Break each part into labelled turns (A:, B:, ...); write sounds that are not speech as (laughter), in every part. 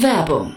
A: Werbung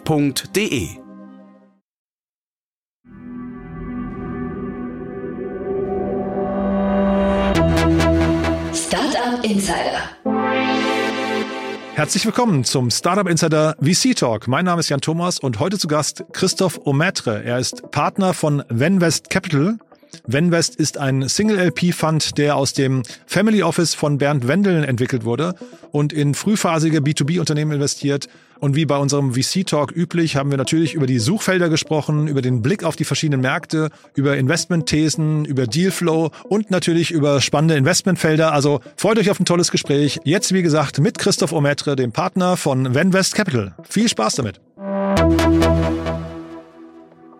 B: f.de.
A: Startup Insider.
C: Herzlich willkommen zum Startup Insider VC Talk. Mein Name ist Jan Thomas und heute zu Gast Christoph Ometre. Er ist Partner von Venvest Capital. Venvest ist ein Single-LP-Fund, der aus dem Family Office von Bernd Wendeln entwickelt wurde und in frühphasige B2B-Unternehmen investiert. Und wie bei unserem VC-Talk üblich, haben wir natürlich über die Suchfelder gesprochen, über den Blick auf die verschiedenen Märkte, über Investmentthesen, über Dealflow und natürlich über spannende Investmentfelder. Also freut euch auf ein tolles Gespräch. Jetzt, wie gesagt, mit Christoph Ometre, dem Partner von Venvest Capital. Viel Spaß damit.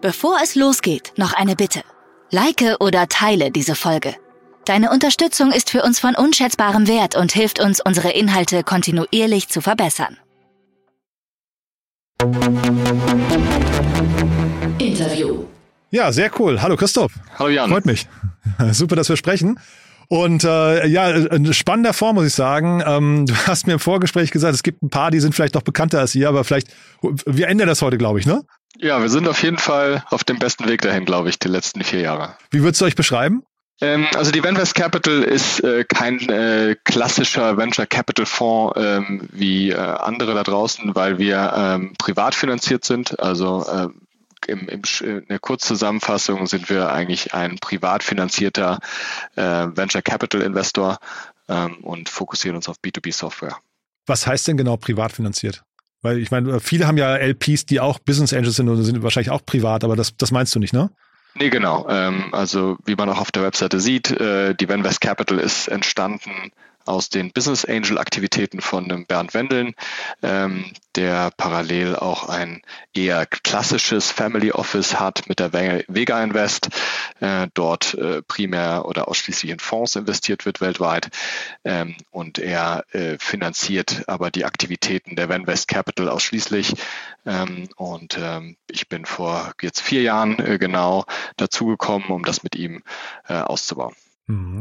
D: Bevor es losgeht, noch eine Bitte. Like oder teile diese Folge. Deine Unterstützung ist für uns von unschätzbarem Wert und hilft uns, unsere Inhalte kontinuierlich zu verbessern.
A: Interview.
C: Ja, sehr cool. Hallo Christoph.
E: Hallo Jan.
C: Freut mich. (laughs) Super, dass wir sprechen. Und äh, ja, ein spannender Form, muss ich sagen. Ähm, du (laughs) hast mir im Vorgespräch gesagt, es gibt ein paar, die sind vielleicht noch bekannter als ihr, aber vielleicht, wir ändern das heute, glaube ich, ne?
E: Ja, wir sind auf jeden Fall auf dem besten Weg dahin, glaube ich, die letzten vier Jahre.
C: Wie würdest du euch beschreiben?
E: Ähm, also die Venvest Capital ist äh, kein äh, klassischer Venture Capital Fonds ähm, wie äh, andere da draußen, weil wir ähm, privat finanziert sind. Also äh, im, im, in der Kurzzusammenfassung sind wir eigentlich ein privat finanzierter äh, Venture Capital Investor ähm, und fokussieren uns auf B2B Software.
C: Was heißt denn genau privat finanziert? Weil ich meine, viele haben ja LPs, die auch Business Angels sind und sind wahrscheinlich auch privat, aber das, das meinst du nicht, ne?
E: Nee, genau. Ähm, also wie man auch auf der Webseite sieht, äh, die Venvest Capital ist entstanden aus den Business Angel Aktivitäten von dem Bernd Wendeln, ähm, der parallel auch ein eher klassisches Family Office hat mit der Vega Invest, äh, dort äh, primär oder ausschließlich in Fonds investiert wird weltweit ähm, und er äh, finanziert aber die Aktivitäten der Venvest Capital ausschließlich ähm, und ähm, ich bin vor jetzt vier Jahren äh, genau dazugekommen, um das mit ihm äh, auszubauen.
C: Mhm.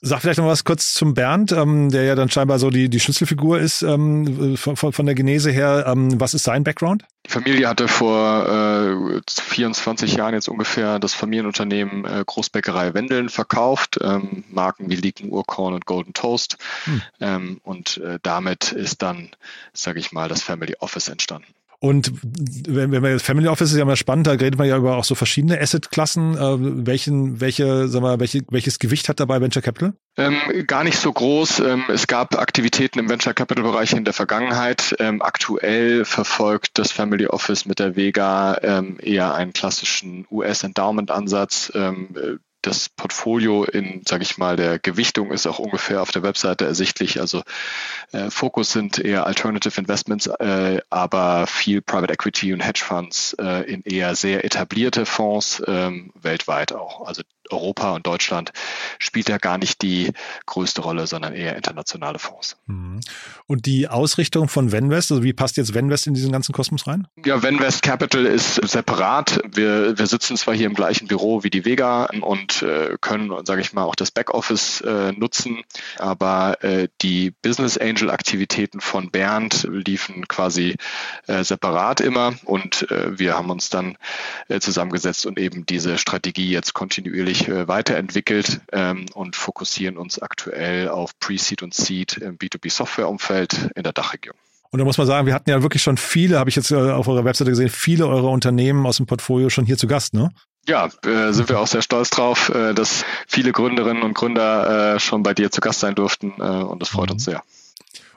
C: Sag vielleicht noch was kurz zum Bernd, ähm, der ja dann scheinbar so die, die Schlüsselfigur ist ähm, von, von, der Genese her. Ähm, was ist sein Background?
E: Die Familie hatte vor äh, 24 Jahren jetzt ungefähr das Familienunternehmen äh, Großbäckerei Wendeln verkauft, ähm, Marken wie Lieken, Urkorn und Golden Toast. Hm. Ähm, und äh, damit ist dann, sage ich mal, das Family Office entstanden.
C: Und wenn, wenn wir Family Office ist ja immer spannend, da redet man ja über auch so verschiedene Asset-Klassen. Äh, welchen, welche, sag mal, welche, welches Gewicht hat dabei Venture Capital?
E: Ähm, gar nicht so groß. Ähm, es gab Aktivitäten im Venture Capital Bereich in der Vergangenheit. Ähm, aktuell verfolgt das Family Office mit der Vega ähm, eher einen klassischen US Endowment Ansatz. Das Portfolio in, sage ich mal, der Gewichtung ist auch ungefähr auf der Webseite ersichtlich. Also äh, Fokus sind eher Alternative Investments, äh, aber viel Private Equity und Hedge Funds äh, in eher sehr etablierte Fonds ähm, weltweit auch. Also Europa und Deutschland spielt ja gar nicht die größte Rolle, sondern eher internationale Fonds.
C: Mhm. Und die Ausrichtung von Venvest, also wie passt jetzt Venvest in diesen ganzen Kosmos rein?
E: Ja, Venvest Capital ist separat. Wir, wir sitzen zwar hier im gleichen Büro wie die Vega und äh, können, sage ich mal, auch das Backoffice äh, nutzen, aber äh, die Business Angel Aktivitäten von Bernd liefen quasi äh, separat immer und äh, wir haben uns dann äh, zusammengesetzt und eben diese Strategie jetzt kontinuierlich sich äh, weiterentwickelt ähm, und fokussieren uns aktuell auf Pre-Seed und Seed im B2B-Software-Umfeld in der Dachregion.
C: Und da muss man sagen, wir hatten ja wirklich schon viele, habe ich jetzt äh, auf eurer Webseite gesehen, viele eurer Unternehmen aus dem Portfolio schon hier zu Gast, ne?
E: Ja, äh, sind wir auch sehr stolz drauf, äh, dass viele Gründerinnen und Gründer äh, schon bei dir zu Gast sein durften äh, und das freut mhm. uns sehr.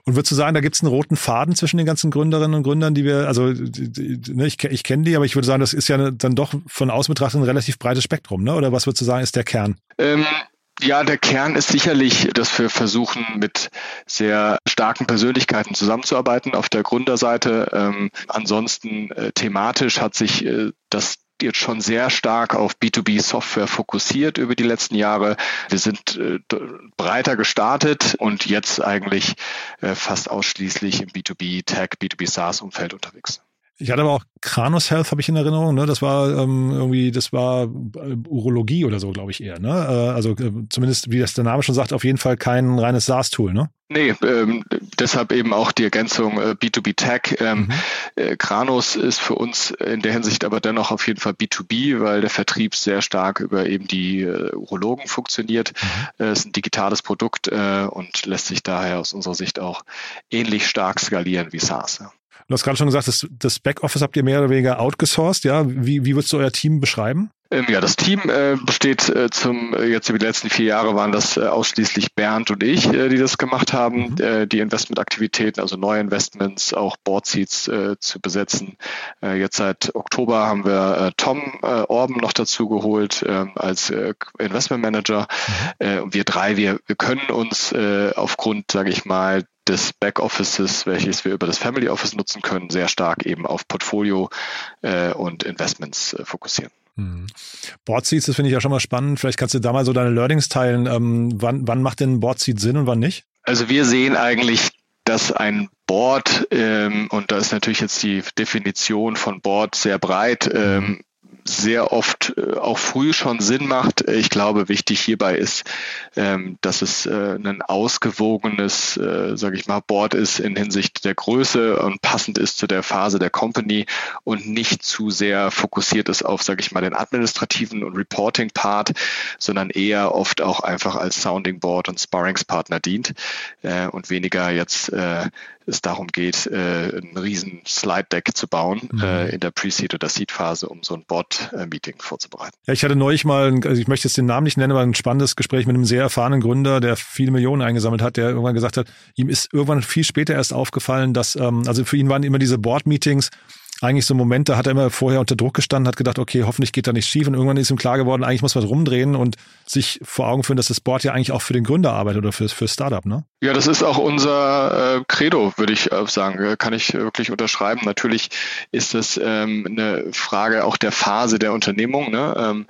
C: Und würdest du sagen, da gibt es einen roten Faden zwischen den ganzen Gründerinnen und Gründern, die wir, also die, die, ne, ich, ich kenne die, aber ich würde sagen, das ist ja dann doch von außen betrachtet ein relativ breites Spektrum, ne? Oder was würdest du sagen, ist der Kern?
E: Ähm ja, der Kern ist sicherlich, dass wir versuchen, mit sehr starken Persönlichkeiten zusammenzuarbeiten auf der Gründerseite. Ähm, ansonsten äh, thematisch hat sich äh, das jetzt schon sehr stark auf B2B-Software fokussiert über die letzten Jahre. Wir sind äh, breiter gestartet und jetzt eigentlich äh, fast ausschließlich im B2B-Tech, B2B-SaaS-Umfeld unterwegs.
C: Ich hatte aber auch Kranos Health, habe ich in Erinnerung. Ne? Das war ähm, irgendwie, das war äh, Urologie oder so, glaube ich eher. Ne? Äh, also äh, zumindest, wie das der Name schon sagt, auf jeden Fall kein reines SaaS-Tool. Ne?
E: Nee, ähm, deshalb eben auch die Ergänzung äh, B2B Tech. Ähm, mhm. äh, Kranos ist für uns in der Hinsicht aber dennoch auf jeden Fall B2B, weil der Vertrieb sehr stark über eben die äh, Urologen funktioniert. Mhm. Es ist ein digitales Produkt und lässt sich daher aus unserer Sicht auch ähnlich stark skalieren wie SaaS. Ja.
C: Du hast gerade schon gesagt, das, das Backoffice habt ihr mehr oder weniger outgesourced, ja? Wie, wie würdest du euer Team beschreiben?
E: Ähm, ja, das Team äh, besteht äh, zum äh, jetzt über die letzten vier Jahre waren das äh, ausschließlich Bernd und ich, äh, die das gemacht haben, mhm. Die Investmentaktivitäten, also neue Investments, auch Boardseats zu besetzen. jetzt seit Oktober haben wir Tom Orben noch dazu geholt ähm, als Investmentmanager. Mhm. und wir drei, wir, wir können uns aufgrund, sage ich mal, des Backoffices, welches wir über das Family Office nutzen können, sehr stark eben auf Portfolio und Investments fokussieren.
C: Mhm. Boardseats, das finde ich ja schon mal spannend. Vielleicht kannst du da mal so deine Learnings teilen. Ähm, wann, wann macht denn Boardseat Sinn und wann nicht?
E: Also wir sehen eigentlich, dass ein Board, ähm, und da ist natürlich jetzt die Definition von Board sehr breit, ähm, sehr oft äh, auch früh schon Sinn macht. Ich glaube, wichtig hierbei ist, ähm, dass es äh, ein ausgewogenes, äh, sage ich mal, Board ist in Hinsicht der Größe und passend ist zu der Phase der Company und nicht zu sehr fokussiert ist auf, sage ich mal, den administrativen und Reporting-Part, sondern eher oft auch einfach als Sounding Board und Sparringspartner dient äh, und weniger jetzt äh, es darum geht, äh, ein riesen Slide-Deck zu bauen mhm. äh, in der Pre-Seed- oder Seed-Phase, um so ein Bot-Meeting vorzubereiten.
C: Ja, ich hatte neulich mal, also ich möchte jetzt den Namen nicht nennen, aber ein spannendes Gespräch mit einem sehr erfahrenen Gründer, der viele Millionen eingesammelt hat, der irgendwann gesagt hat, ihm ist irgendwann viel später erst aufgefallen, dass, ähm, also für ihn waren immer diese Board-Meetings eigentlich so Momente, hat er immer vorher unter Druck gestanden, hat gedacht, okay, hoffentlich geht da nichts schief und irgendwann ist ihm klar geworden, eigentlich muss was rumdrehen und sich vor Augen führen, dass das Board ja eigentlich auch für den Gründer arbeitet oder für, für Startup, ne?
E: Ja, das ist auch unser äh, Credo, würde ich äh, sagen. Kann ich wirklich unterschreiben. Natürlich ist das ähm, eine Frage auch der Phase der Unternehmung. Ne? Ähm,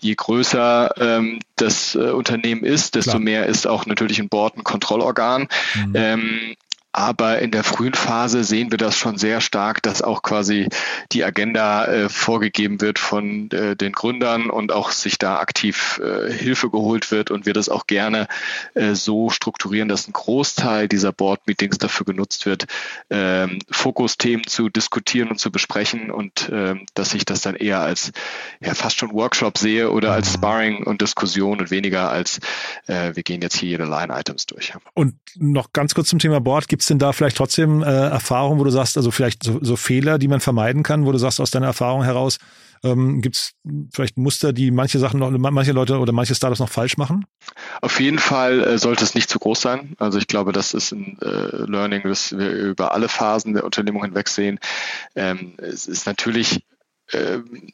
E: je größer ähm, das äh, Unternehmen ist, desto Klar. mehr ist auch natürlich ein Board ein Kontrollorgan. Mhm. Aber in der frühen Phase sehen wir das schon sehr stark, dass auch quasi die Agenda äh, vorgegeben wird von äh, den Gründern und auch sich da aktiv äh, Hilfe geholt wird und wir das auch gerne äh, so strukturieren, dass ein Großteil dieser Board-Meetings dafür genutzt wird, ähm, Fokusthemen zu diskutieren und zu besprechen und ähm, dass ich das dann eher als ja, fast schon Workshop sehe oder als mhm. Sparring und Diskussion und weniger als äh, wir gehen jetzt hier jede Line-Items durch.
C: Und noch ganz kurz zum Thema Board. Gibt es denn da vielleicht trotzdem äh, Erfahrungen, wo du sagst, also vielleicht so, so Fehler, die man vermeiden kann, wo du sagst aus deiner Erfahrung heraus, ähm, Gibt es vielleicht Muster, die manche Sachen noch, manche Leute oder manche Startups noch falsch machen?
E: Auf jeden Fall äh, sollte es nicht zu groß sein. Also ich glaube, das ist ein äh, Learning, das wir über alle Phasen der Unternehmung hinweg sehen. Ähm, es ist natürlich ähm,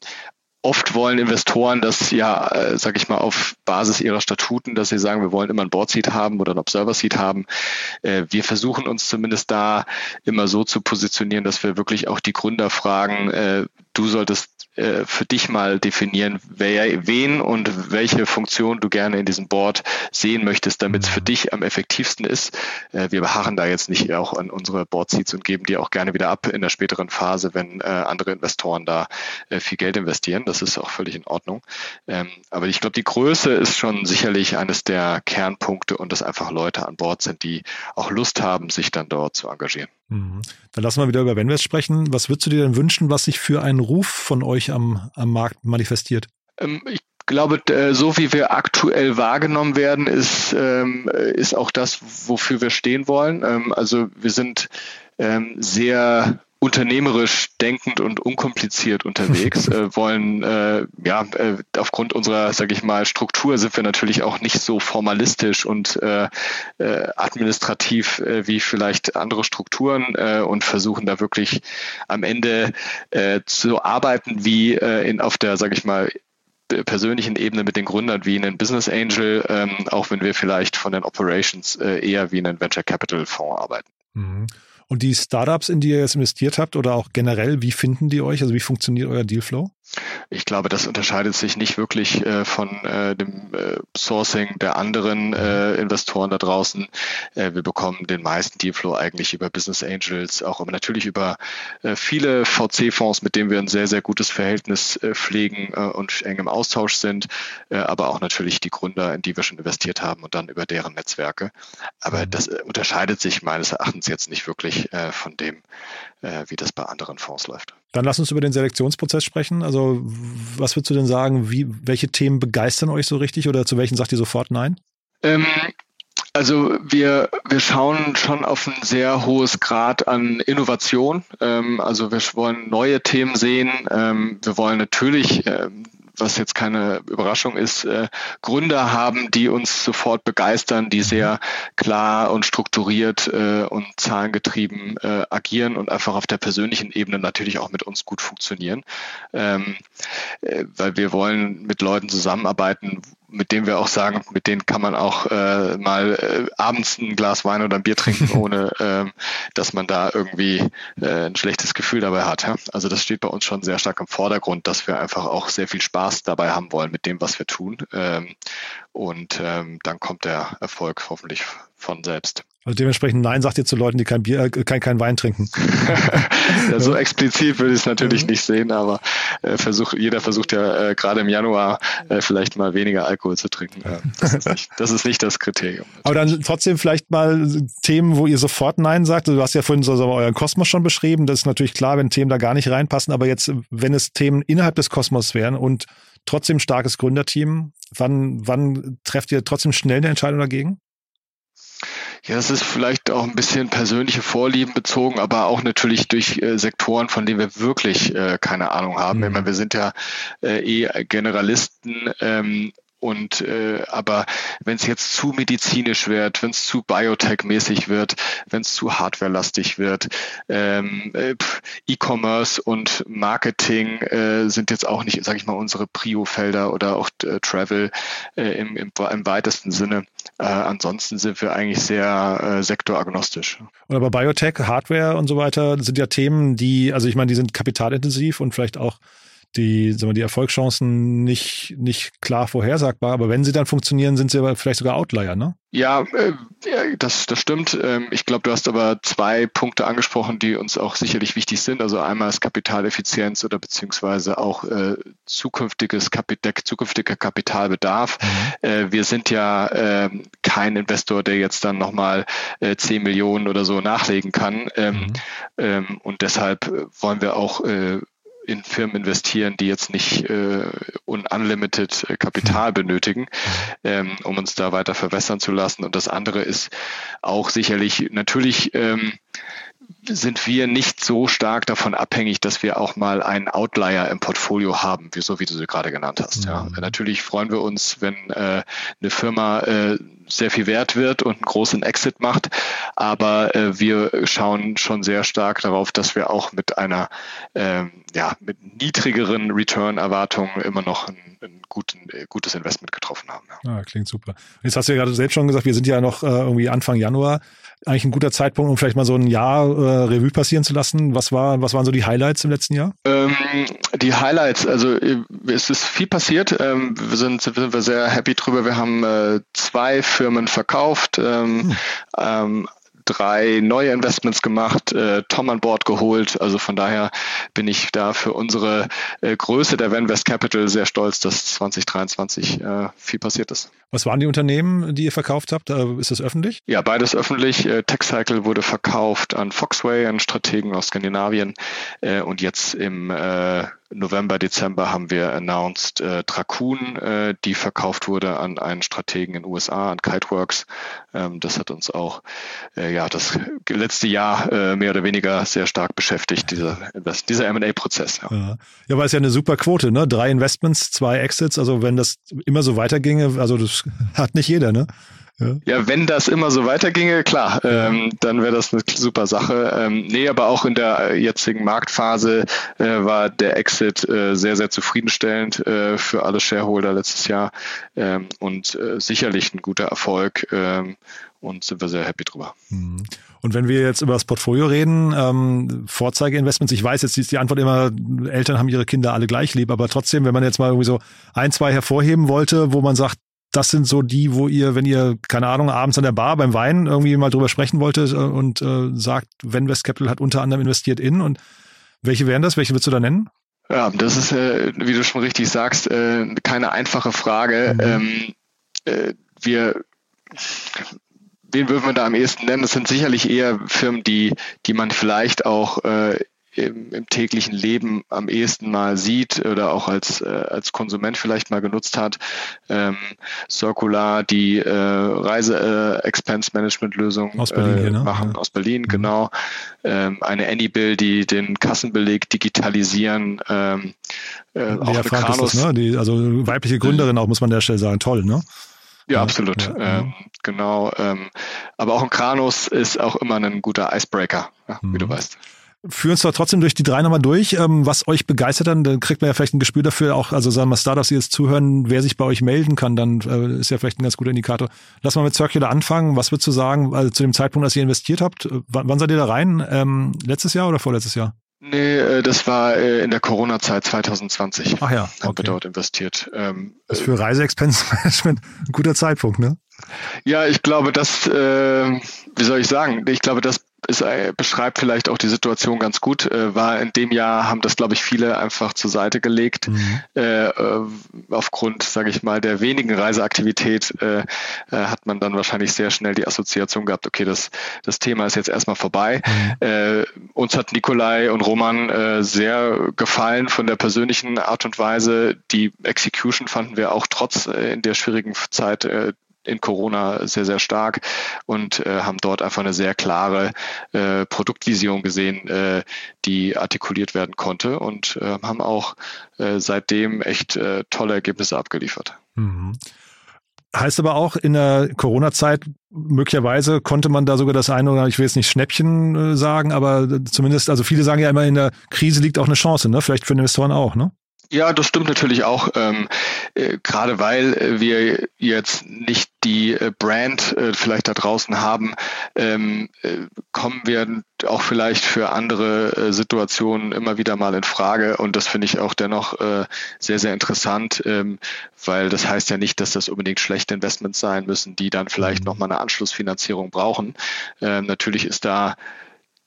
E: oft wollen Investoren das ja, äh, sage ich mal, auf Basis ihrer Statuten, dass sie sagen, wir wollen immer ein Board Seat haben oder ein Observer Seat haben. Äh, wir versuchen uns zumindest da immer so zu positionieren, dass wir wirklich auch die Gründer fragen, äh, du solltest äh, für dich mal definieren, wer, wen und welche Funktion du gerne in diesem Board sehen möchtest, damit es für mhm. dich am effektivsten ist. Äh, wir beharren da jetzt nicht auch an unsere Board Seats und geben die auch gerne wieder ab in der späteren Phase, wenn äh, andere Investoren da viel Geld investieren. Das ist auch völlig in Ordnung. Ähm, aber ich glaube, die Größe ist schon sicherlich eines der Kernpunkte und dass einfach Leute an Bord sind, die auch Lust haben, sich dann dort zu engagieren.
C: Mhm. Dann lassen wir wieder über Venvest sprechen. Was würdest du dir denn wünschen, was sich für einen Ruf von euch am, am Markt manifestiert?
E: Ähm, ich glaube, so wie wir aktuell wahrgenommen werden, ist, ähm, ist auch das, wofür wir stehen wollen. Ähm, also wir sind sehr unternehmerisch denkend und unkompliziert unterwegs, (laughs) äh, wollen äh, ja äh, aufgrund unserer, sage ich mal, Struktur sind wir natürlich auch nicht so formalistisch und äh, äh, administrativ äh, wie vielleicht andere Strukturen und versuchen da wirklich am Ende zu arbeiten wie in auf der, sage ich mal, persönlichen Ebene mit den Gründern wie ein Business Angel, ähm, auch wenn wir vielleicht von den Operations eher wie ein Venture Capital Fonds arbeiten.
C: Mhm. Und die Startups, in die ihr jetzt investiert habt oder auch generell, wie finden die euch? Also wie funktioniert euer Dealflow?
E: Ich glaube, das unterscheidet sich nicht wirklich äh, von äh, dem äh, Sourcing der anderen äh, Investoren da draußen. Äh, wir bekommen den meisten Dealflow eigentlich über Business Angels, auch aber natürlich über äh, viele VC-Fonds, mit denen wir ein sehr, sehr gutes Verhältnis pflegen und eng im Austausch sind, aber auch natürlich die Gründer, in die wir schon investiert haben und dann über deren Netzwerke. Aber mhm. das unterscheidet sich meines Erachtens jetzt nicht wirklich von dem, wie das bei anderen Fonds läuft.
C: Dann lass uns über den Selektionsprozess sprechen. Also, was würdest du denn sagen? Wie, welche Themen begeistern euch so richtig oder zu welchen sagt ihr sofort Nein?
E: Ähm, also wir, wir schauen schon auf ein sehr hohes Grad an Innovation. Ähm, also wir wollen neue Themen sehen. Ähm, wir wollen natürlich ähm, was jetzt keine Überraschung ist, äh, Gründer haben, die uns sofort begeistern, die sehr klar und strukturiert äh, und zahlengetrieben äh, agieren und einfach auf der persönlichen Ebene natürlich auch mit uns gut funktionieren. Ähm, äh, weil wir wollen mit Leuten zusammenarbeiten, mit dem wir auch sagen, mit denen kann man auch äh, mal äh, abends ein Glas Wein oder ein Bier trinken, (laughs) ohne ähm, dass man da irgendwie äh, ein schlechtes Gefühl dabei hat. Ja? Also das steht bei uns schon sehr stark im Vordergrund, dass wir einfach auch sehr viel Spaß dabei haben wollen mit dem, was wir tun. Ähm, und ähm, dann kommt der Erfolg hoffentlich von selbst.
C: Also dementsprechend Nein sagt ihr zu Leuten, die kein Bier, äh, kein, kein Wein trinken. (laughs)
E: ja, so explizit würde ich es natürlich mhm. nicht sehen, aber äh, versuch, jeder versucht ja äh, gerade im Januar äh, vielleicht mal weniger Alkohol zu trinken. das, ist nicht, das, ist nicht, das Kriterium.
C: Natürlich. Aber dann trotzdem vielleicht mal Themen, wo ihr sofort Nein sagt. Du hast ja vorhin so, so euren Kosmos schon beschrieben. Das ist natürlich klar, wenn Themen da gar nicht reinpassen. Aber jetzt, wenn es Themen innerhalb des Kosmos wären und trotzdem starkes Gründerteam, wann, wann trefft ihr trotzdem schnell eine Entscheidung dagegen?
E: Ja, es ist vielleicht auch ein bisschen persönliche Vorlieben bezogen, aber auch natürlich durch äh, Sektoren, von denen wir wirklich äh, keine Ahnung haben. Mhm. Ich meine, wir sind ja äh, eh Generalisten ähm, und äh, aber wenn es jetzt zu medizinisch wird, wenn es zu Biotech-mäßig wird, wenn es zu Hardware-lastig wird, ähm, äh, E-Commerce und Marketing äh, sind jetzt auch nicht, sage ich mal, unsere Prio-Felder oder auch äh, Travel äh, im, im, im weitesten Sinne. Äh, ansonsten sind wir eigentlich sehr äh, sektoragnostisch.
C: Und aber Biotech, Hardware und so weiter sind ja Themen, die, also ich meine, die sind kapitalintensiv und vielleicht auch die, sagen wir, die Erfolgschancen nicht, nicht klar vorhersagbar. Aber wenn sie dann funktionieren, sind sie aber vielleicht sogar Outlier, ne?
E: Ja, äh, das, das stimmt. Ähm, ich glaube, du hast aber zwei Punkte angesprochen, die uns auch sicherlich wichtig sind. Also einmal ist Kapitaleffizienz oder beziehungsweise auch äh, zukünftiges Kapit zukünftiger Kapitalbedarf. Mhm. Äh, wir sind ja äh, kein Investor, der jetzt dann nochmal äh, 10 Millionen oder so nachlegen kann. Ähm, mhm. ähm, und deshalb wollen wir auch äh, in Firmen investieren, die jetzt nicht äh, unlimited äh, Kapital benötigen, ähm, um uns da weiter verwässern zu lassen. Und das andere ist auch sicherlich natürlich ähm, sind wir nicht so stark davon abhängig, dass wir auch mal einen Outlier im Portfolio haben, so wie du sie gerade genannt hast. Ja. Mhm. Natürlich freuen wir uns, wenn äh, eine Firma äh, sehr viel wert wird und einen großen Exit macht, aber äh, wir schauen schon sehr stark darauf, dass wir auch mit einer ähm, ja mit niedrigeren Return-Erwartungen immer noch ein, ein guten, äh, gutes Investment getroffen haben.
C: Ja. Ah, klingt super. Jetzt hast du ja gerade selbst schon gesagt, wir sind ja noch äh, irgendwie Anfang Januar eigentlich ein guter Zeitpunkt, um vielleicht mal so ein Jahr äh, Revue passieren zu lassen. Was war, was waren so die Highlights im letzten Jahr?
E: Ähm, die Highlights, also äh, es ist viel passiert. Ähm, wir sind, sind wir sehr happy drüber. Wir haben äh, zwei Firmen verkauft. Ähm, hm. ähm, drei neue Investments gemacht, äh, Tom an Bord geholt. Also von daher bin ich da für unsere äh, Größe der Venvest Capital sehr stolz, dass 2023 äh, viel passiert ist.
C: Was waren die Unternehmen, die ihr verkauft habt? Äh, ist das öffentlich?
E: Ja, beides öffentlich. Äh, TechCycle wurde verkauft an Foxway, einen Strategen aus Skandinavien. Äh, und jetzt im November, Dezember haben wir announced äh, Dracoon, äh, die verkauft wurde an einen Strategen in den USA, an Kiteworks. Ähm, das hat uns auch äh, ja das letzte Jahr äh, mehr oder weniger sehr stark beschäftigt, dieser, dieser M&A-Prozess.
C: Ja. ja, ja, aber ist ja eine super Quote, ne? Drei Investments, zwei Exits. Also wenn das immer so weiterginge, also das (laughs) hat nicht jeder, ne?
E: Ja. ja, wenn das immer so weiterginge, klar, ähm, dann wäre das eine super Sache. Ähm, nee, aber auch in der jetzigen Marktphase äh, war der Exit äh, sehr, sehr zufriedenstellend äh, für alle Shareholder letztes Jahr ähm, und äh, sicherlich ein guter Erfolg ähm, und sind wir sehr happy drüber.
C: Mhm. Und wenn wir jetzt über das Portfolio reden, ähm, Vorzeigeinvestments, ich weiß, jetzt ist die Antwort immer, Eltern haben ihre Kinder alle gleich lieb, aber trotzdem, wenn man jetzt mal irgendwie so ein, zwei hervorheben wollte, wo man sagt, das sind so die, wo ihr, wenn ihr, keine Ahnung, abends an der Bar beim Wein irgendwie mal drüber sprechen wolltet äh, und äh, sagt, wenn West Capital hat unter anderem investiert in und welche wären das? Welche würdest du da nennen?
E: Ja, das ist, äh, wie du schon richtig sagst, äh, keine einfache Frage. Mhm. Ähm, äh, wir wen würden wir da am ehesten nennen? Das sind sicherlich eher Firmen, die, die man vielleicht auch äh, im, im, täglichen Leben am ehesten mal sieht oder auch als, äh, als Konsument vielleicht mal genutzt hat. Ähm, Circular, die äh, Reise-Expense-Management-Lösung
C: aus Berlin,
E: äh,
C: ne?
E: machen,
C: ja.
E: aus Berlin, mhm. genau. Ähm, eine Anybill, die den Kassenbeleg digitalisieren. Ähm,
C: äh, auch Kranos, das, ne? die, also weibliche Gründerin auch, muss man an der Stelle sagen. Toll, ne?
E: Ja, absolut. Ja, ähm, genau. Ähm, aber auch ein Kranos ist auch immer ein guter Icebreaker, ja, mhm. wie du mhm. weißt
C: führen uns doch trotzdem durch die drei nochmal durch, ähm, was euch begeistert dann, dann kriegt man ja vielleicht ein Gespür dafür, auch, also sagen wir Startups, die jetzt zuhören, wer sich bei euch melden kann, dann äh, ist ja vielleicht ein ganz guter Indikator. Lass mal mit Circular anfangen. Was würdest du sagen, also zu dem Zeitpunkt, als ihr investiert habt, äh, wann, wann seid ihr da rein? Ähm, letztes Jahr oder vorletztes Jahr?
E: Nee, äh, das war in der Corona-Zeit 2020.
C: Ach ja,
E: okay. haben wir dort investiert. Ähm,
C: das ist für Reise-Expense-Management (laughs) ein guter Zeitpunkt, ne?
E: Ja, ich glaube, das, äh, wie soll ich sagen, ich glaube, das ist, äh, beschreibt vielleicht auch die Situation ganz gut. Äh, war in dem Jahr haben das, glaube ich, viele einfach zur Seite gelegt. Mhm. Äh, äh aufgrund, sage ich mal, der wenigen Reiseaktivität äh, äh, hat man dann wahrscheinlich sehr schnell die Assoziation gehabt, okay, das, das Thema ist jetzt erstmal vorbei. Mhm. uns hat Nikolai und Roman sehr gefallen von der persönlichen Art und Weise. Die Execution fanden wir auch trotz in der schwierigen Zeit in Corona sehr, sehr stark und äh, haben dort einfach eine sehr klare äh, Produktvision gesehen, äh, die artikuliert werden konnte und äh, haben auch äh, seitdem echt äh, tolle Ergebnisse abgeliefert. Mhm.
C: Heißt aber auch, in der Corona-Zeit möglicherweise konnte man da sogar das eine oder ich will jetzt nicht Schnäppchen sagen, aber zumindest, also viele sagen ja immer, in der Krise liegt auch eine Chance, ne? Vielleicht für Investoren auch, ne?
E: Ja, das stimmt natürlich auch, ähm, äh, gerade weil wir jetzt nicht die äh, Brand äh, vielleicht da draußen haben, ähm, äh, kommen wir auch vielleicht für andere äh, Situationen immer wieder mal in Frage und das finde ich auch dennoch äh, sehr, sehr interessant, ähm, weil das heißt ja nicht, dass das unbedingt schlechte Investments sein müssen, die dann vielleicht mhm. nochmal eine Anschlussfinanzierung brauchen. Ähm, natürlich ist da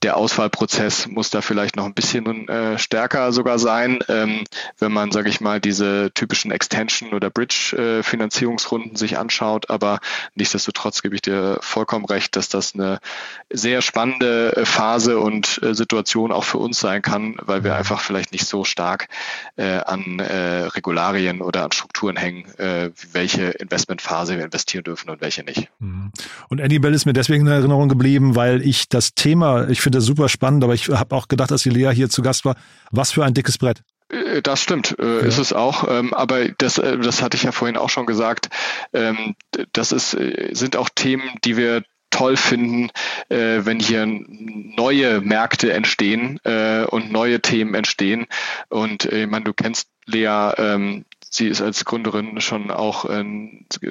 E: der Auswahlprozess muss da vielleicht noch ein bisschen äh, stärker sogar sein, ähm, wenn man, sage ich mal, diese typischen Extension- oder Bridge-Finanzierungsrunden äh, sich anschaut. Aber nichtsdestotrotz gebe ich dir vollkommen recht, dass das eine sehr spannende äh, Phase und äh, Situation auch für uns sein kann, weil wir einfach vielleicht nicht so stark äh, an Regularien oder an Strukturen hängen, welche Investmentphase wir investieren dürfen und welche nicht.
C: Mhm. Und Annibel ist mir deswegen in Erinnerung geblieben, weil ich das Thema, ich finde das super spannend, aber ich habe auch gedacht, als die Lea hier zu Gast war, was für ein dickes Brett.
E: Äh, das stimmt, äh, ja. ist es auch. Ähm, aber das, äh, das hatte ich ja vorhin auch schon gesagt. Ähm, das ist, sind auch Themen, die wir toll finden, wenn hier neue Märkte entstehen und neue Themen entstehen. Und ich meine, du kennst Lea, ähm, sie ist als Gründerin schon auch äh,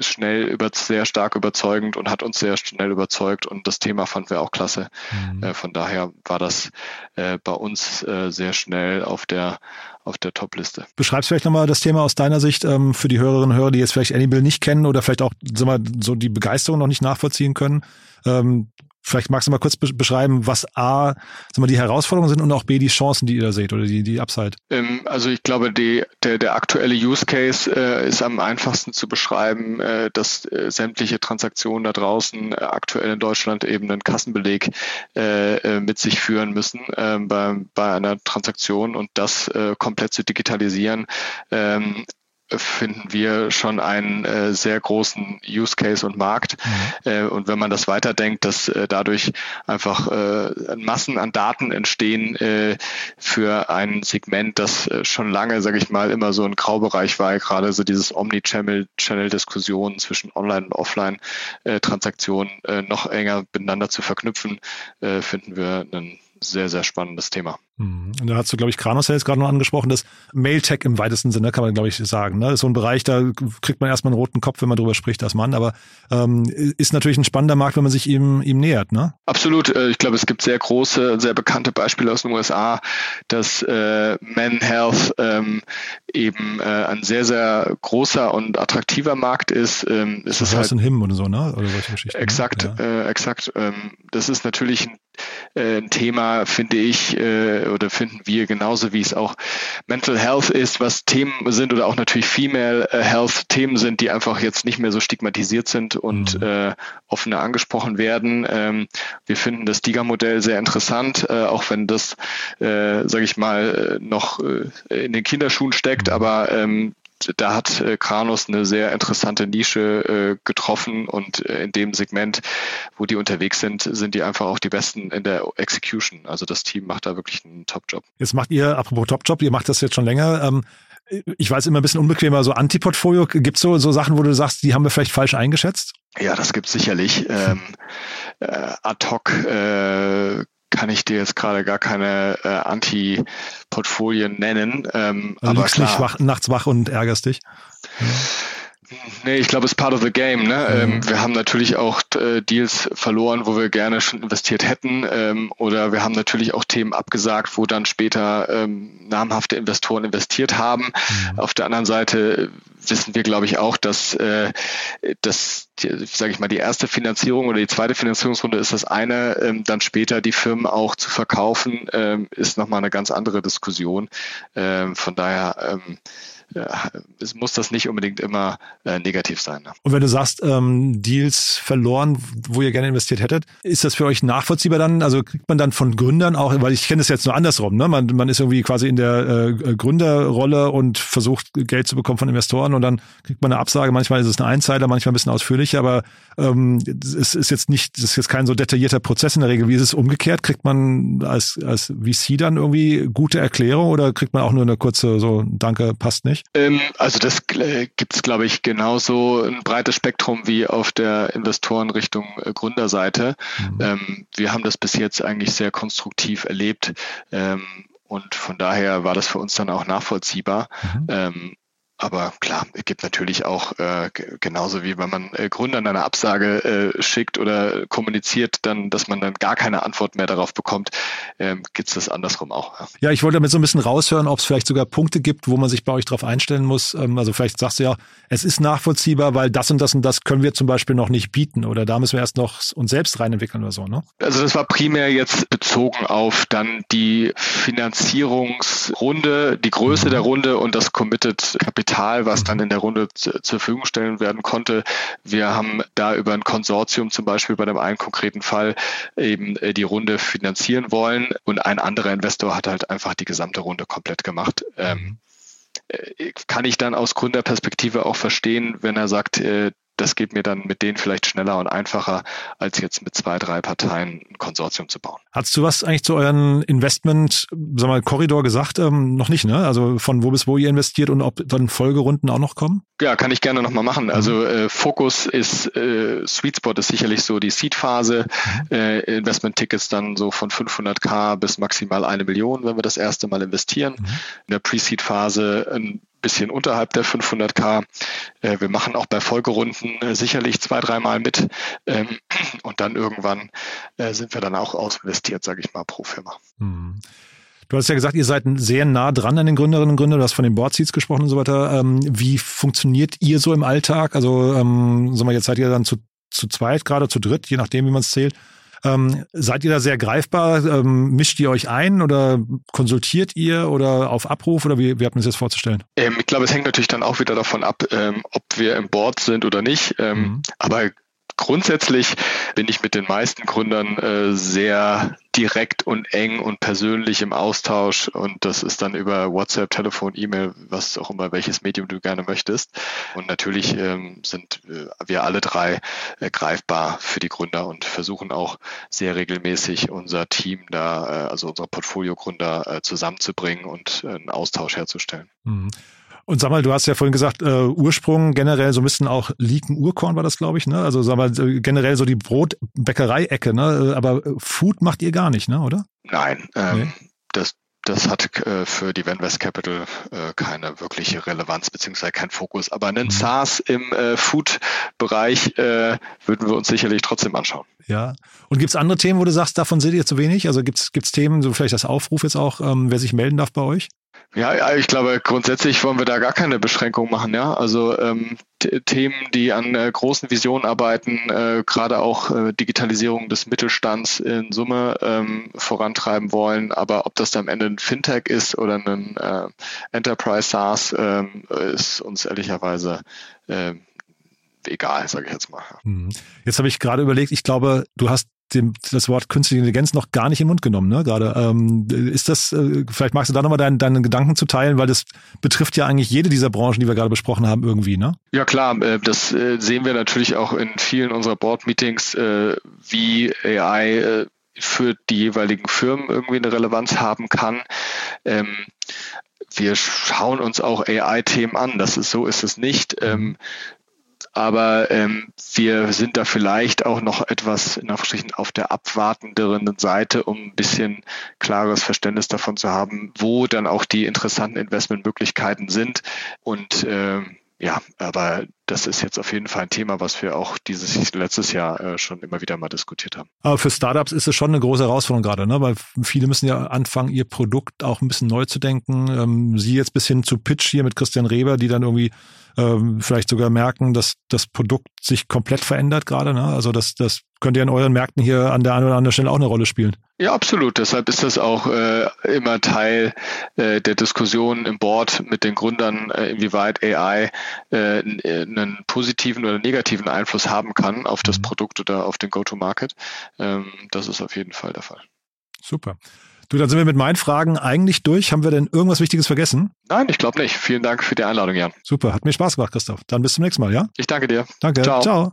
E: schnell über, sehr stark überzeugend und hat uns sehr schnell überzeugt und das Thema fanden wir auch klasse. Mhm. Äh, von daher war das äh, bei uns äh, sehr schnell auf der auf der Top-Liste.
C: Beschreibst vielleicht nochmal das Thema aus deiner Sicht ähm, für die Hörerinnen und Hörer, die jetzt vielleicht Anybill nicht kennen oder vielleicht auch sag mal, so die Begeisterung noch nicht nachvollziehen können. Ähm, Vielleicht magst du mal kurz beschreiben, was A, sagen wir, die Herausforderungen sind und auch B, die Chancen, die ihr da seht oder die, die Upside.
E: Ähm, also ich glaube, die, der, der aktuelle Use Case äh, ist am einfachsten zu beschreiben, äh, dass äh, sämtliche Transaktionen da draußen äh, aktuell in Deutschland eben einen Kassenbeleg äh, äh, mit sich führen müssen bei, bei einer Transaktion und das komplett zu digitalisieren. Finden wir schon einen äh, sehr großen Use Case und Markt. Mhm. Äh, und wenn man das weiterdenkt, dass äh, dadurch einfach äh, Massen an Daten entstehen äh, für ein Segment, das äh, schon lange, sage ich mal, immer so ein Graubereich war, gerade so dieses Omni-Channel-Diskussion zwischen Online- und Offline-Transaktionen äh, noch enger miteinander zu verknüpfen, äh, finden wir einen sehr, sehr spannendes Thema.
C: Mhm. Und da hast du, glaube ich, Kranos jetzt gerade noch angesprochen, das Mailtech im weitesten Sinne, kann man, glaube ich, sagen. Ne? Das ist so ein Bereich, da kriegt man erstmal einen roten Kopf, wenn man drüber spricht, als Mann, aber ähm, ist natürlich ein spannender Markt, wenn man sich ihm, ihm nähert, ne?
E: Absolut. Äh, ich glaube, es gibt sehr große, sehr bekannte Beispiele aus den USA, dass äh, Men Health ähm, eben äh, ein sehr, sehr großer und attraktiver Markt ist. Ähm,
C: es ist halt, ein Him oder so, ne? Oder solche Geschichten.
E: Ne? Exakt, ja. äh, exakt. Ähm, das ist natürlich ein äh, ein Thema, finde ich, äh, oder finden wir genauso wie es auch Mental Health ist, was Themen sind oder auch natürlich Female äh, Health Themen sind, die einfach jetzt nicht mehr so stigmatisiert sind und mhm. offener angesprochen werden. Ähm, wir finden das DIGA-Modell sehr interessant, auch wenn das, äh, sage ich mal, noch in den Kinderschuhen steckt, mhm. aber ähm, da hat äh, Kranos eine sehr interessante Nische äh, getroffen und äh, in dem Segment, wo die unterwegs sind, sind die einfach auch die Besten in der Execution. Also das Team macht da wirklich einen Top-Job.
C: Jetzt macht ihr, apropos Top-Job, ihr macht das jetzt schon länger. Ähm, ich weiß immer ein bisschen unbequemer, so Anti-Portfolio. Gibt es so, so Sachen, wo du sagst, die haben wir vielleicht falsch eingeschätzt?
E: Ja, das gibt es sicherlich. Ähm, äh, ad hoc äh, kann ich dir jetzt gerade gar keine äh, Anti-Portfolien nennen.
C: Ähm, also aber klar. nicht wach, nachts wach und ärgerst dich. Ja. (laughs)
E: Nee, ich glaube, es ist part of the game. Ne? Mhm. Ähm, wir haben natürlich auch äh, Deals verloren, wo wir gerne schon investiert hätten. Ähm, oder wir haben natürlich auch Themen abgesagt, wo dann später ähm, namhafte Investoren investiert haben. Mhm. Auf der anderen Seite wissen wir, glaube ich, auch, dass, äh, dass sage ich mal, die erste Finanzierung oder die zweite Finanzierungsrunde ist das eine, ähm, dann später die Firmen auch zu verkaufen, ähm, ist nochmal eine ganz andere Diskussion. Ähm, von daher ähm, es muss das nicht unbedingt immer äh, negativ sein. Ne?
C: Und wenn du sagst, ähm, Deals verloren, wo ihr gerne investiert hättet, ist das für euch nachvollziehbar dann? Also kriegt man dann von Gründern auch, weil ich kenne das jetzt nur andersrum, ne? Man, man ist irgendwie quasi in der äh, Gründerrolle und versucht Geld zu bekommen von Investoren und dann kriegt man eine Absage. Manchmal ist es eine Einzeiler, manchmal ein bisschen ausführlicher, aber ähm, es ist jetzt nicht, es ist jetzt kein so detaillierter Prozess in der Regel. Wie ist es umgekehrt? Kriegt man als, als VC dann irgendwie gute Erklärung oder kriegt man auch nur eine kurze so Danke, passt nicht?
E: Ähm, also das äh, gibt es, glaube ich, genauso ein breites Spektrum wie auf der Investorenrichtung äh, Gründerseite. Mhm. Ähm, wir haben das bis jetzt eigentlich sehr konstruktiv erlebt. Ähm, und von daher war das für uns dann auch nachvollziehbar. Mhm. Aber klar, es gibt natürlich auch, äh, genauso wie wenn man äh, Gründern eine Absage äh, schickt oder kommuniziert, dann, dass man dann gar keine Antwort mehr darauf bekommt, ähm, gibt es das andersrum auch.
C: Ja. ja, ich wollte damit so ein bisschen raushören, ob es vielleicht sogar Punkte gibt, wo man sich bei euch darauf einstellen muss. Ähm, also vielleicht sagst du ja, es ist nachvollziehbar, weil das und das und das können wir zum Beispiel noch nicht bieten oder da müssen wir erst noch uns selbst reinentwickeln oder so. Ne?
E: Also das war primär jetzt bezogen auf dann die Finanzierungsrunde, die Größe mhm. der Runde und das Committed Kapital Kapital, was dann in der Runde zur Verfügung stellen werden konnte. Wir haben da über ein Konsortium zum Beispiel bei dem einen konkreten Fall eben äh, die Runde finanzieren wollen und ein anderer Investor hat halt einfach die gesamte Runde komplett gemacht. Ähm, mhm. äh, kann ich dann aus Gründerperspektive auch verstehen, wenn er sagt, äh, das geht mir dann mit denen vielleicht schneller und einfacher, als jetzt mit zwei, drei Parteien ein Konsortium zu bauen.
C: Hast du was eigentlich zu euren Investment, sag mal, Korridor gesagt? Ähm, noch nicht, ne? Also von wo bis wo ihr investiert und ob dann Folgerunden auch noch kommen?
E: Ja, kann ich gerne nochmal machen. Also mhm. äh, Fokus ist, äh, Sweet Spot ist sicherlich so die Seed-Phase, mhm. äh, Investment-Tickets dann so von 500k bis maximal eine Million, wenn wir das erste Mal investieren. Mhm. In der Pre-Seed-Phase ein bisschen unterhalb der 500k. Äh, wir machen auch bei Folgerunden äh, sicherlich zwei, dreimal mit ähm, und dann irgendwann äh, sind wir dann auch ausinvestiert, sage ich mal, pro Firma. Mhm.
C: Du hast ja gesagt, ihr seid sehr nah dran an den Gründerinnen und Gründern. Du hast von den Board Seats gesprochen und so weiter. Ähm, wie funktioniert ihr so im Alltag? Also, ähm, sag mal, jetzt seid ihr dann zu, zu zweit, gerade zu dritt, je nachdem, wie man es zählt. Ähm, seid ihr da sehr greifbar? Ähm, mischt ihr euch ein oder konsultiert ihr oder auf Abruf oder wie, wie habt ihr das jetzt vorzustellen?
E: Ähm, ich glaube, es hängt natürlich dann auch wieder davon ab, ähm, ob wir im Board sind oder nicht. Ähm, mhm. Aber grundsätzlich bin ich mit den meisten Gründern äh, sehr direkt und eng und persönlich im Austausch und das ist dann über WhatsApp, Telefon, E-Mail, was auch immer, welches Medium du gerne möchtest. Und natürlich ähm, sind äh, wir alle drei äh, greifbar für die Gründer und versuchen auch sehr regelmäßig unser Team da, äh, also unsere Portfoliogründer äh, zusammenzubringen und einen Austausch herzustellen.
C: Mhm. Und sag mal, du hast ja vorhin gesagt, äh, Ursprung generell so ein bisschen auch Liken Urkorn war das, glaube ich, ne? Also sag mal, generell so die Brotbäckerei-Ecke, ne? Aber Food macht ihr gar nicht, ne, oder?
E: Nein, ähm, nee. das das hat äh, für die Venvest Capital äh, keine wirkliche Relevanz beziehungsweise kein Fokus. Aber einen mhm. SaaS im äh, Food-Bereich äh, würden wir uns sicherlich trotzdem anschauen.
C: Ja. Und gibt es andere Themen, wo du sagst, davon seht ihr zu wenig? Also gibt es Themen, so vielleicht das Aufruf jetzt auch, ähm, wer sich melden darf bei euch?
E: Ja, ich glaube, grundsätzlich wollen wir da gar keine Beschränkung machen. Ja, also ähm, Themen, die an äh, großen Visionen arbeiten, äh, gerade auch äh, Digitalisierung des Mittelstands in Summe ähm, vorantreiben wollen. Aber ob das dann am Ende ein Fintech ist oder ein äh, Enterprise SaaS, ähm, ist uns ehrlicherweise äh, egal, sage ich jetzt mal.
C: Mhm. Jetzt habe ich gerade überlegt, ich glaube, du hast dem, das Wort künstliche Intelligenz noch gar nicht in den Mund genommen, ne? Gerade. Ähm, ist das, äh, vielleicht magst du da nochmal deinen, deinen Gedanken zu teilen, weil das betrifft ja eigentlich jede dieser Branchen, die wir gerade besprochen haben, irgendwie, ne?
E: Ja klar, äh, das äh, sehen wir natürlich auch in vielen unserer Board-Meetings, äh, wie AI äh, für die jeweiligen Firmen irgendwie eine Relevanz haben kann. Ähm, wir schauen uns auch AI-Themen an. Das ist so ist es nicht. Ähm, aber ähm, wir sind da vielleicht auch noch etwas in Anführungsstrichen auf der abwartenderen Seite, um ein bisschen klares Verständnis davon zu haben, wo dann auch die interessanten Investmentmöglichkeiten sind. Und ähm, ja, aber das ist jetzt auf jeden Fall ein Thema, was wir auch dieses letztes Jahr äh, schon immer wieder mal diskutiert haben.
C: Aber für Startups ist es schon eine große Herausforderung gerade, ne? weil viele müssen ja anfangen, ihr Produkt auch ein bisschen neu zu denken. Ähm, Sie jetzt bis hin zu Pitch hier mit Christian Reber, die dann irgendwie ähm, vielleicht sogar merken, dass das Produkt sich komplett verändert gerade. Ne? Also das, das könnte ja in euren Märkten hier an der einen oder anderen Stelle auch eine Rolle spielen.
E: Ja, absolut. Deshalb ist das auch äh, immer Teil äh, der Diskussion im Board mit den Gründern, äh, inwieweit AI äh, einen positiven oder negativen Einfluss haben kann auf das mhm. Produkt oder auf den Go-to-Market. Ähm, das ist auf jeden Fall der Fall.
C: Super. Du, dann sind wir mit meinen Fragen eigentlich durch. Haben wir denn irgendwas Wichtiges vergessen?
E: Nein, ich glaube nicht. Vielen Dank für die Einladung, Jan.
C: Super, hat mir Spaß gemacht, Christoph. Dann bis zum nächsten Mal, ja?
E: Ich danke dir.
C: Danke. Ciao. Ciao.